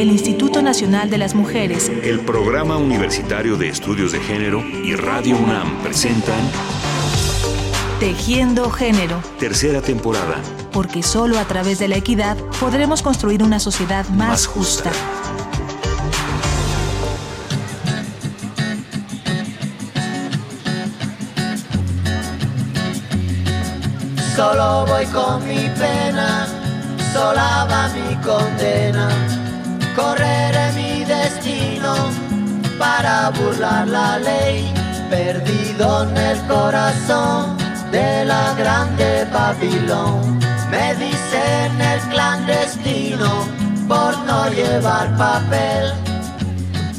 el Instituto Nacional de las Mujeres, el Programa Universitario de Estudios de Género y Radio UNAM presentan Tejiendo Género. Tercera temporada. Porque solo a través de la equidad podremos construir una sociedad más, justa. Solo voy con mi pena, sola va mi condena. Correré mi destino para burlar la ley, perdido en el corazón de la grande Babilón. Me dicen el clandestino por no llevar papel.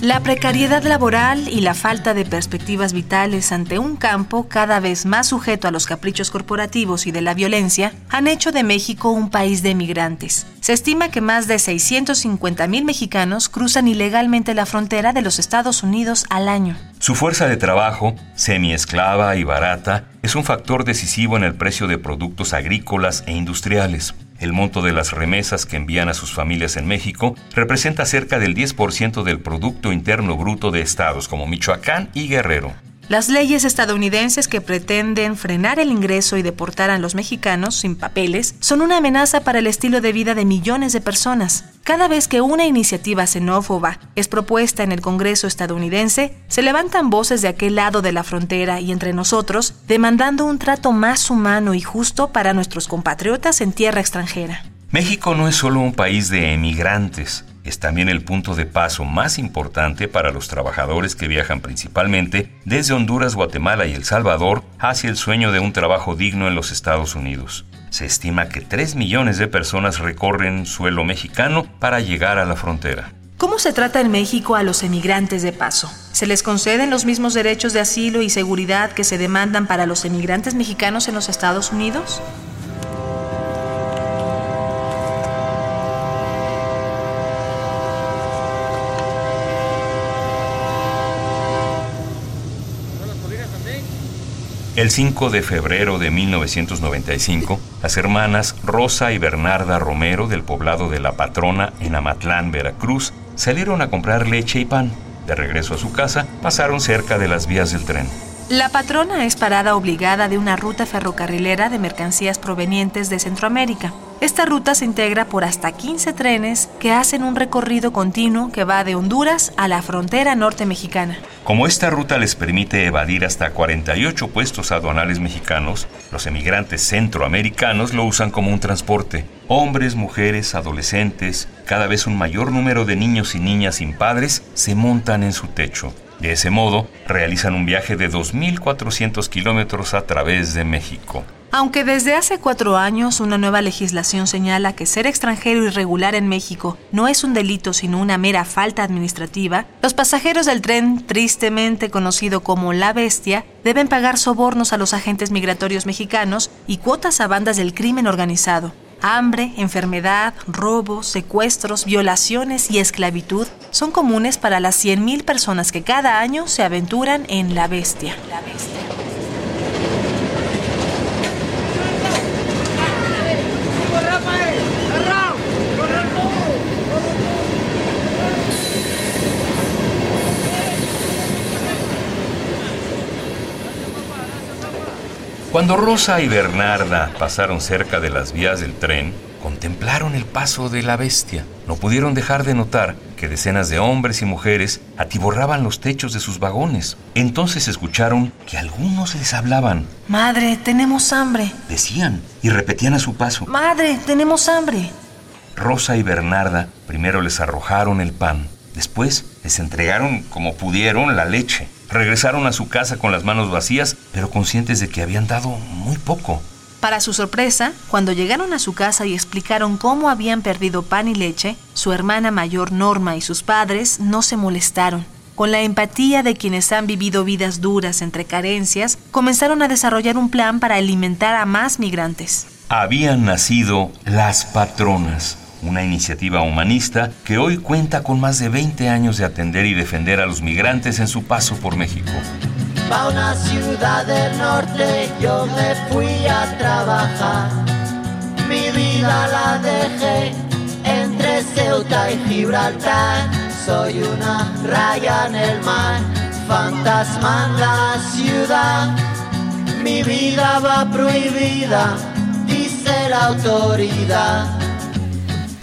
La precariedad laboral y la falta de perspectivas vitales ante un campo cada vez más sujeto a los caprichos corporativos y de la violencia han hecho de México un país de emigrantes. Se estima que más de 650 mil mexicanos cruzan ilegalmente la frontera de los Estados Unidos al año. Su fuerza de trabajo, semi-esclava y barata, es un factor decisivo en el precio de productos agrícolas e industriales. El monto de las remesas que envían a sus familias en México representa cerca del 10% del Producto Interno Bruto de estados como Michoacán y Guerrero. Las leyes estadounidenses que pretenden frenar el ingreso y deportar a los mexicanos sin papeles son una amenaza para el estilo de vida de millones de personas. Cada vez que una iniciativa xenófoba es propuesta en el Congreso estadounidense, se levantan voces de aquel lado de la frontera y entre nosotros, demandando un trato más humano y justo para nuestros compatriotas en tierra extranjera. México no es solo un país de emigrantes, es también el punto de paso más importante para los trabajadores que viajan principalmente desde Honduras, Guatemala y El Salvador hacia el sueño de un trabajo digno en los Estados Unidos. Se estima que 3 millones de personas recorren suelo mexicano para llegar a la frontera. ¿Cómo se trata en México a los emigrantes de paso? ¿Se les conceden los mismos derechos de asilo y seguridad que se demandan para los emigrantes mexicanos en los Estados Unidos? El 5 de febrero de 1995, las hermanas Rosa y Bernarda Romero del poblado de La Patrona en Amatlán, Veracruz, salieron a comprar leche y pan. De regreso a su casa, pasaron cerca de las vías del tren. La Patrona es parada obligada de una ruta ferrocarrilera de mercancías provenientes de Centroamérica. Esta ruta se integra por hasta 15 trenes que hacen un recorrido continuo que va de Honduras a la frontera norte mexicana. Como esta ruta les permite evadir hasta 48 puestos aduanales mexicanos, los emigrantes centroamericanos lo usan como un transporte. Hombres, mujeres, adolescentes, cada vez un mayor número de niños y niñas sin padres se montan en su techo. De ese modo, realizan un viaje de 2.400 kilómetros a través de México. Aunque desde hace cuatro años una nueva legislación señala que ser extranjero irregular en México no es un delito sino una mera falta administrativa, los pasajeros del tren, tristemente conocido como La Bestia, deben pagar sobornos a los agentes migratorios mexicanos y cuotas a bandas del crimen organizado. Hambre, enfermedad, robos, secuestros, violaciones y esclavitud son comunes para las 100.000 personas que cada año se aventuran en La Bestia. La Bestia. Cuando Rosa y Bernarda pasaron cerca de las vías del tren, contemplaron el paso de la bestia. No pudieron dejar de notar que decenas de hombres y mujeres atiborraban los techos de sus vagones. Entonces escucharon que algunos les hablaban. Madre, tenemos hambre. Decían y repetían a su paso. Madre, tenemos hambre. Rosa y Bernarda primero les arrojaron el pan. Después les entregaron como pudieron la leche. Regresaron a su casa con las manos vacías, pero conscientes de que habían dado muy poco. Para su sorpresa, cuando llegaron a su casa y explicaron cómo habían perdido pan y leche, su hermana mayor Norma y sus padres no se molestaron. Con la empatía de quienes han vivido vidas duras entre carencias, comenzaron a desarrollar un plan para alimentar a más migrantes. Habían nacido las patronas, una iniciativa humanista que hoy cuenta con más de 20 años de atender y defender a los migrantes en su paso por México. Pa' una ciudad del norte yo me fui a trabajar. Mi vida la dejé entre Ceuta y Gibraltar. Soy una raya en el mar, fantasma en la ciudad. Mi vida va prohibida, dice la autoridad.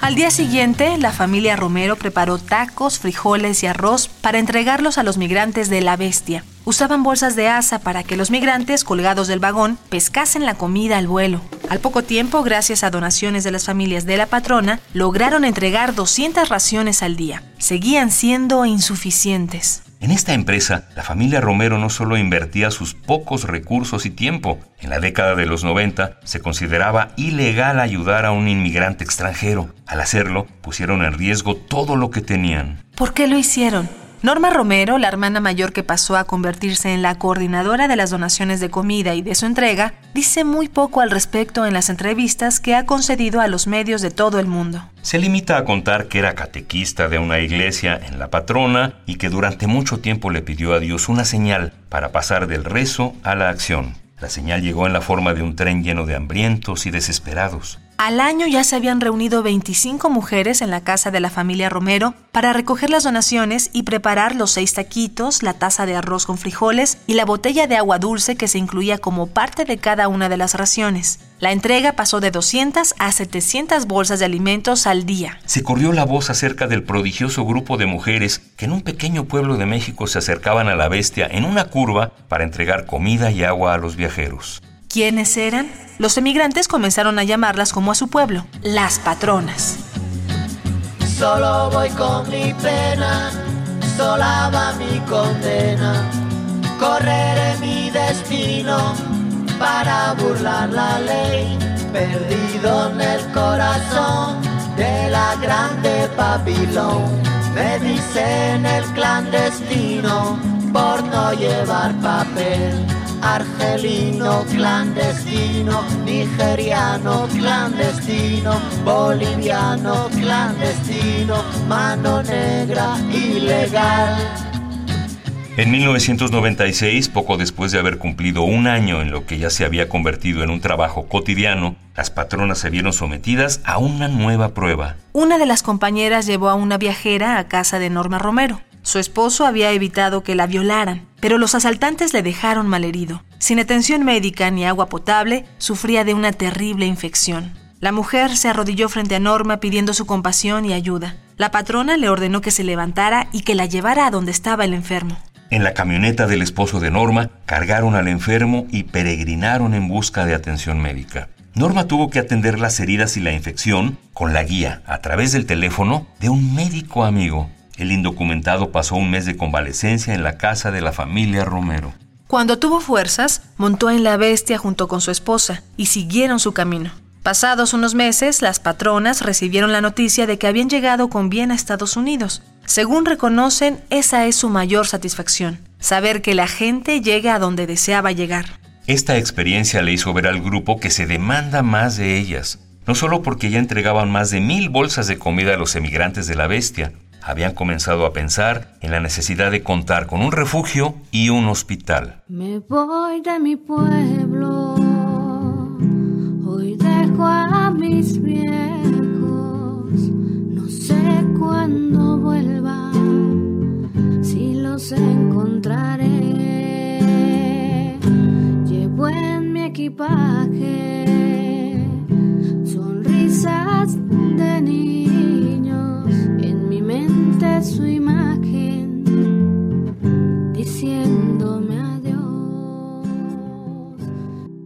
Al día siguiente, la familia Romero preparó tacos, frijoles y arroz para entregarlos a los migrantes de La Bestia. Usaban bolsas de asa para que los migrantes colgados del vagón pescasen la comida al vuelo. Al poco tiempo, gracias a donaciones de las familias de la patrona, lograron entregar 200 raciones al día. Seguían siendo insuficientes. En esta empresa, la familia Romero no solo invertía sus pocos recursos y tiempo. En la década de los 90 se consideraba ilegal ayudar a un inmigrante extranjero. Al hacerlo, pusieron en riesgo todo lo que tenían. ¿Por qué lo hicieron? Norma Romero, la hermana mayor que pasó a convertirse en la coordinadora de las donaciones de comida y de su entrega, dice muy poco al respecto en las entrevistas que ha concedido a los medios de todo el mundo. Se limita a contar que era catequista de una iglesia en La Patrona y que durante mucho tiempo le pidió a Dios una señal para pasar del rezo a la acción. La señal llegó en la forma de un tren lleno de hambrientos y desesperados. Al año ya se habían reunido 25 mujeres en la casa de la familia Romero para recoger las donaciones y preparar los seis taquitos, la taza de arroz con frijoles y la botella de agua dulce que se incluía como parte de cada una de las raciones. La entrega pasó de 200 a 700 bolsas de alimentos al día. Se corrió la voz acerca del prodigioso grupo de mujeres que en un pequeño pueblo de México se acercaban a la bestia en una curva para entregar comida y agua a los viajeros. ¿Quiénes eran? Los emigrantes comenzaron a llamarlas como a su pueblo, las patronas. Solo voy con mi pena, sola va mi condena. Correré mi destino para burlar la ley, perdido en el corazón de la grande Babilón. Me dicen el clandestino por no llevar papel argelino clandestino, nigeriano clandestino, boliviano clandestino, mano negra ilegal. En 1996, poco después de haber cumplido un año en lo que ya se había convertido en un trabajo cotidiano, las patronas se vieron sometidas a una nueva prueba. Una de las compañeras llevó a una viajera a casa de Norma Romero. Su esposo había evitado que la violaran, pero los asaltantes le dejaron malherido. Sin atención médica ni agua potable, sufría de una terrible infección. La mujer se arrodilló frente a Norma pidiendo su compasión y ayuda. La patrona le ordenó que se levantara y que la llevara a donde estaba el enfermo. En la camioneta del esposo de Norma, cargaron al enfermo y peregrinaron en busca de atención médica. Norma tuvo que atender las heridas y la infección con la guía, a través del teléfono, de un médico amigo. El indocumentado pasó un mes de convalecencia en la casa de la familia Romero. Cuando tuvo fuerzas, montó en la bestia junto con su esposa y siguieron su camino. Pasados unos meses, las patronas recibieron la noticia de que habían llegado con bien a Estados Unidos. Según reconocen, esa es su mayor satisfacción, saber que la gente llega a donde deseaba llegar. Esta experiencia le hizo ver al grupo que se demanda más de ellas, no solo porque ya entregaban más de mil bolsas de comida a los emigrantes de la bestia, habían comenzado a pensar en la necesidad de contar con un refugio y un hospital. Me voy de mi pueblo, hoy dejo a mis viejos, no sé cuándo vuelva, si los encontraré. Llevo en mi equipaje sonrisas de mente su imagen diciéndome adiós.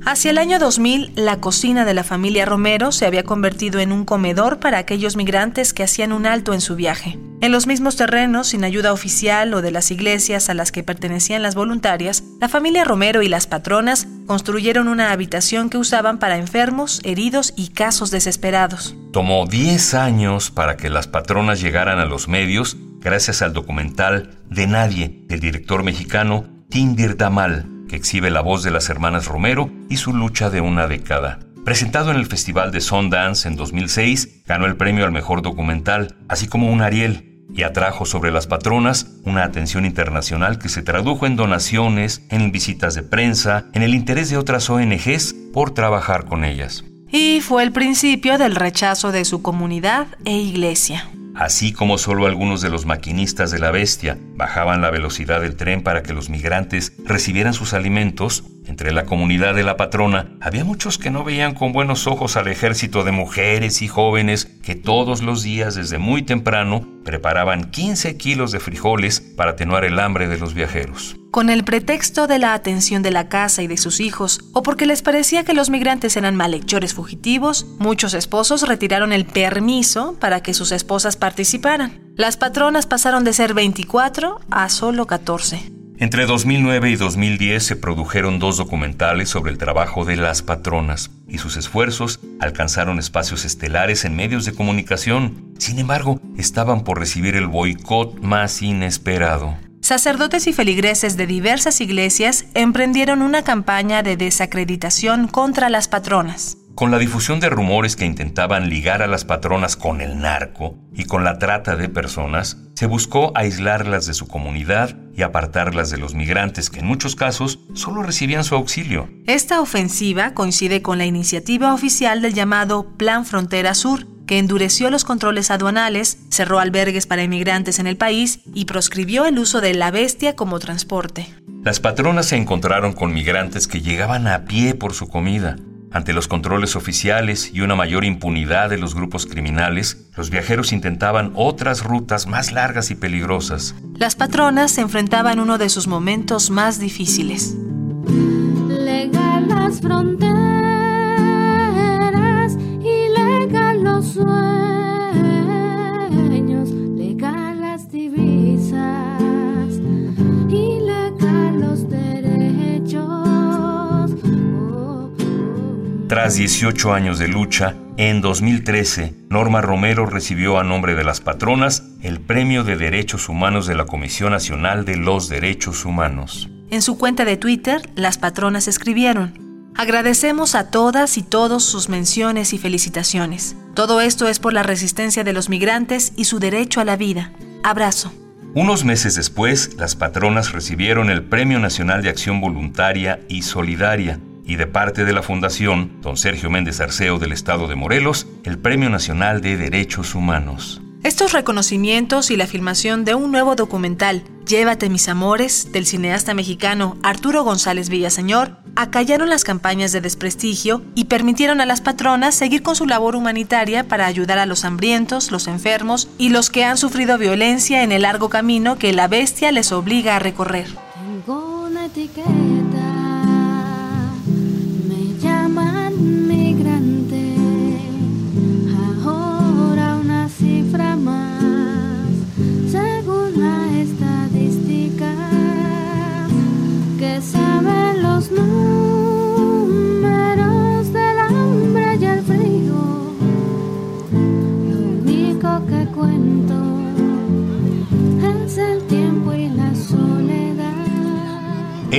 Hacia el año 2000, la cocina de la familia Romero se había convertido en un comedor para aquellos migrantes que hacían un alto en su viaje. En los mismos terrenos, sin ayuda oficial o de las iglesias a las que pertenecían las voluntarias, la familia Romero y las patronas construyeron una habitación que usaban para enfermos, heridos y casos desesperados. Tomó 10 años para que las patronas llegaran a los medios gracias al documental De Nadie del director mexicano Tindir Damal, que exhibe la voz de las hermanas Romero y su lucha de una década. Presentado en el Festival de Sundance en 2006, ganó el premio al mejor documental, así como un Ariel, y atrajo sobre las patronas una atención internacional que se tradujo en donaciones, en visitas de prensa, en el interés de otras ONGs por trabajar con ellas. Y fue el principio del rechazo de su comunidad e iglesia. Así como solo algunos de los maquinistas de la bestia bajaban la velocidad del tren para que los migrantes recibieran sus alimentos, entre la comunidad de la patrona había muchos que no veían con buenos ojos al ejército de mujeres y jóvenes que todos los días desde muy temprano preparaban 15 kilos de frijoles para atenuar el hambre de los viajeros. Con el pretexto de la atención de la casa y de sus hijos, o porque les parecía que los migrantes eran malhechores fugitivos, muchos esposos retiraron el permiso para que sus esposas participaran. Las patronas pasaron de ser 24 a solo 14. Entre 2009 y 2010 se produjeron dos documentales sobre el trabajo de las patronas y sus esfuerzos alcanzaron espacios estelares en medios de comunicación. Sin embargo, estaban por recibir el boicot más inesperado. Sacerdotes y feligreses de diversas iglesias emprendieron una campaña de desacreditación contra las patronas. Con la difusión de rumores que intentaban ligar a las patronas con el narco y con la trata de personas, se buscó aislarlas de su comunidad y apartarlas de los migrantes que en muchos casos solo recibían su auxilio. Esta ofensiva coincide con la iniciativa oficial del llamado Plan Frontera Sur, que endureció los controles aduanales, cerró albergues para inmigrantes en el país y proscribió el uso de la bestia como transporte. Las patronas se encontraron con migrantes que llegaban a pie por su comida, ante los controles oficiales y una mayor impunidad de los grupos criminales, los viajeros intentaban otras rutas más largas y peligrosas. Las patronas se enfrentaban uno de sus momentos más difíciles. Legal las fronteras, ilegal los sueños, Tras 18 años de lucha, en 2013, Norma Romero recibió a nombre de las patronas el Premio de Derechos Humanos de la Comisión Nacional de los Derechos Humanos. En su cuenta de Twitter, las patronas escribieron, Agradecemos a todas y todos sus menciones y felicitaciones. Todo esto es por la resistencia de los migrantes y su derecho a la vida. Abrazo. Unos meses después, las patronas recibieron el Premio Nacional de Acción Voluntaria y Solidaria y de parte de la Fundación Don Sergio Méndez Arceo del Estado de Morelos, el Premio Nacional de Derechos Humanos. Estos reconocimientos y la filmación de un nuevo documental, Llévate mis amores, del cineasta mexicano Arturo González Villaseñor, acallaron las campañas de desprestigio y permitieron a las patronas seguir con su labor humanitaria para ayudar a los hambrientos, los enfermos y los que han sufrido violencia en el largo camino que la bestia les obliga a recorrer.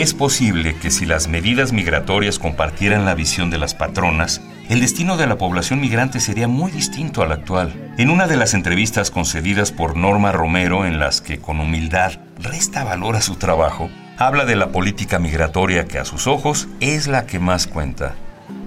Es posible que si las medidas migratorias compartieran la visión de las patronas, el destino de la población migrante sería muy distinto al actual. En una de las entrevistas concedidas por Norma Romero, en las que con humildad resta valor a su trabajo, habla de la política migratoria que a sus ojos es la que más cuenta.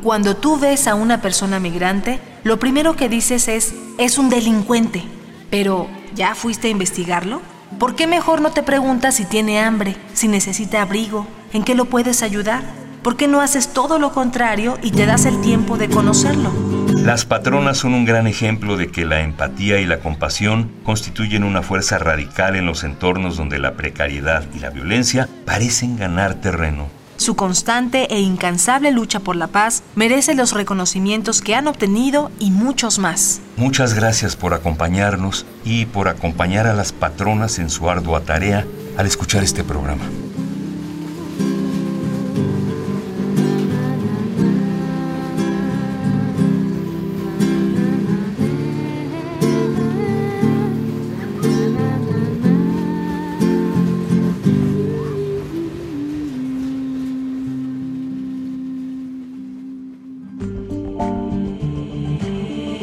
Cuando tú ves a una persona migrante, lo primero que dices es, es un delincuente. Pero, ¿ya fuiste a investigarlo? ¿Por qué mejor no te preguntas si tiene hambre, si necesita abrigo, en qué lo puedes ayudar? ¿Por qué no haces todo lo contrario y te das el tiempo de conocerlo? Las patronas son un gran ejemplo de que la empatía y la compasión constituyen una fuerza radical en los entornos donde la precariedad y la violencia parecen ganar terreno. Su constante e incansable lucha por la paz merece los reconocimientos que han obtenido y muchos más. Muchas gracias por acompañarnos y por acompañar a las patronas en su ardua tarea al escuchar este programa.